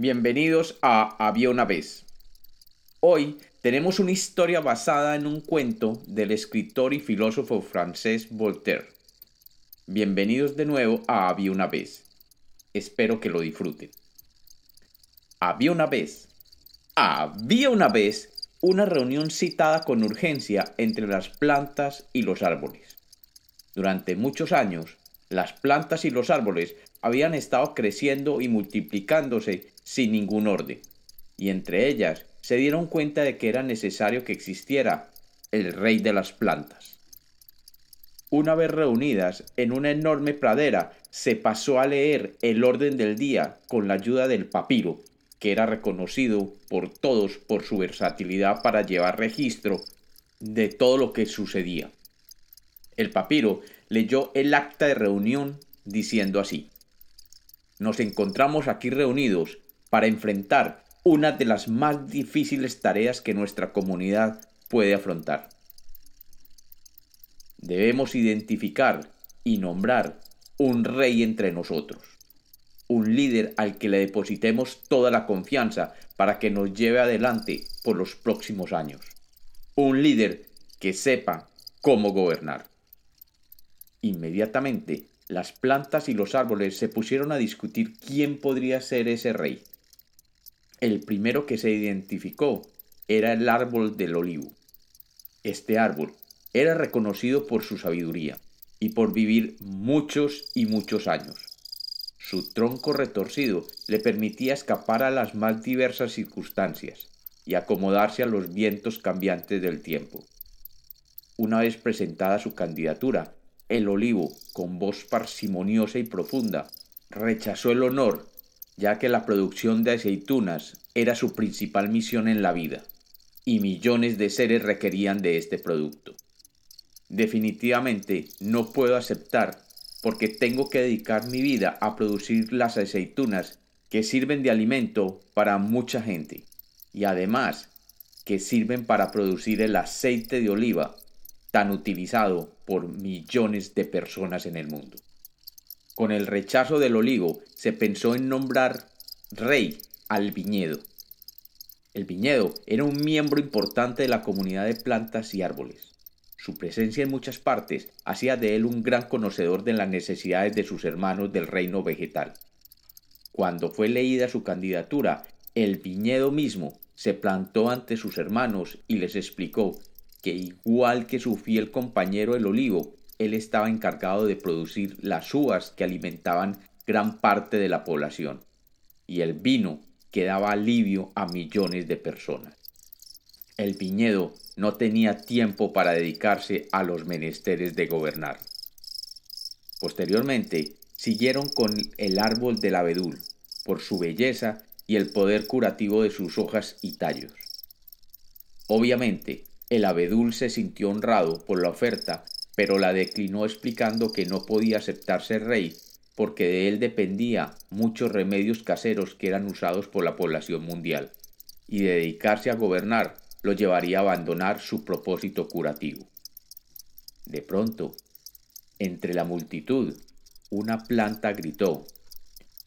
Bienvenidos a Había una vez. Hoy tenemos una historia basada en un cuento del escritor y filósofo francés Voltaire. Bienvenidos de nuevo a Había una vez. Espero que lo disfruten. Había una vez. Había una vez una reunión citada con urgencia entre las plantas y los árboles. Durante muchos años, las plantas y los árboles habían estado creciendo y multiplicándose sin ningún orden, y entre ellas se dieron cuenta de que era necesario que existiera el rey de las plantas. Una vez reunidas en una enorme pradera, se pasó a leer el orden del día con la ayuda del papiro, que era reconocido por todos por su versatilidad para llevar registro de todo lo que sucedía. El papiro leyó el acta de reunión diciendo así nos encontramos aquí reunidos para enfrentar una de las más difíciles tareas que nuestra comunidad puede afrontar. Debemos identificar y nombrar un rey entre nosotros, un líder al que le depositemos toda la confianza para que nos lleve adelante por los próximos años, un líder que sepa cómo gobernar. Inmediatamente las plantas y los árboles se pusieron a discutir quién podría ser ese rey. El primero que se identificó era el árbol del olivo. Este árbol era reconocido por su sabiduría y por vivir muchos y muchos años. Su tronco retorcido le permitía escapar a las más diversas circunstancias y acomodarse a los vientos cambiantes del tiempo. Una vez presentada su candidatura, el olivo, con voz parsimoniosa y profunda, rechazó el honor, ya que la producción de aceitunas era su principal misión en la vida, y millones de seres requerían de este producto. Definitivamente no puedo aceptar porque tengo que dedicar mi vida a producir las aceitunas que sirven de alimento para mucha gente y además que sirven para producir el aceite de oliva tan utilizado por millones de personas en el mundo. Con el rechazo del olivo se pensó en nombrar rey al viñedo. El viñedo era un miembro importante de la comunidad de plantas y árboles. Su presencia en muchas partes hacía de él un gran conocedor de las necesidades de sus hermanos del reino vegetal. Cuando fue leída su candidatura, el viñedo mismo se plantó ante sus hermanos y les explicó que igual que su fiel compañero el olivo, él estaba encargado de producir las uvas que alimentaban gran parte de la población, y el vino que daba alivio a millones de personas. El viñedo no tenía tiempo para dedicarse a los menesteres de gobernar. Posteriormente, siguieron con el árbol del abedul, por su belleza y el poder curativo de sus hojas y tallos. Obviamente, el abedul se sintió honrado por la oferta, pero la declinó explicando que no podía aceptarse rey porque de él dependía muchos remedios caseros que eran usados por la población mundial, y dedicarse a gobernar lo llevaría a abandonar su propósito curativo. De pronto, entre la multitud, una planta gritó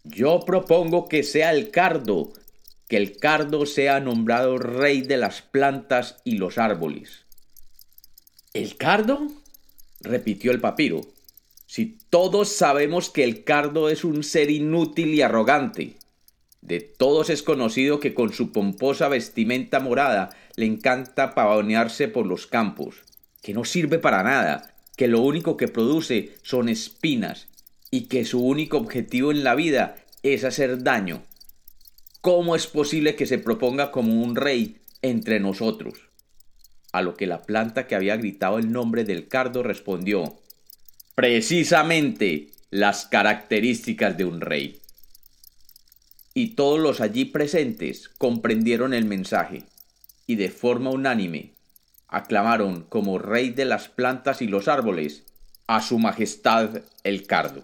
Yo propongo que sea el cardo que el cardo sea nombrado rey de las plantas y los árboles. ¿El cardo? repitió el papiro. Si todos sabemos que el cardo es un ser inútil y arrogante. De todos es conocido que con su pomposa vestimenta morada le encanta pavonearse por los campos, que no sirve para nada, que lo único que produce son espinas, y que su único objetivo en la vida es hacer daño. ¿Cómo es posible que se proponga como un rey entre nosotros? A lo que la planta que había gritado el nombre del cardo respondió, precisamente las características de un rey. Y todos los allí presentes comprendieron el mensaje, y de forma unánime aclamaron como rey de las plantas y los árboles a su majestad el cardo.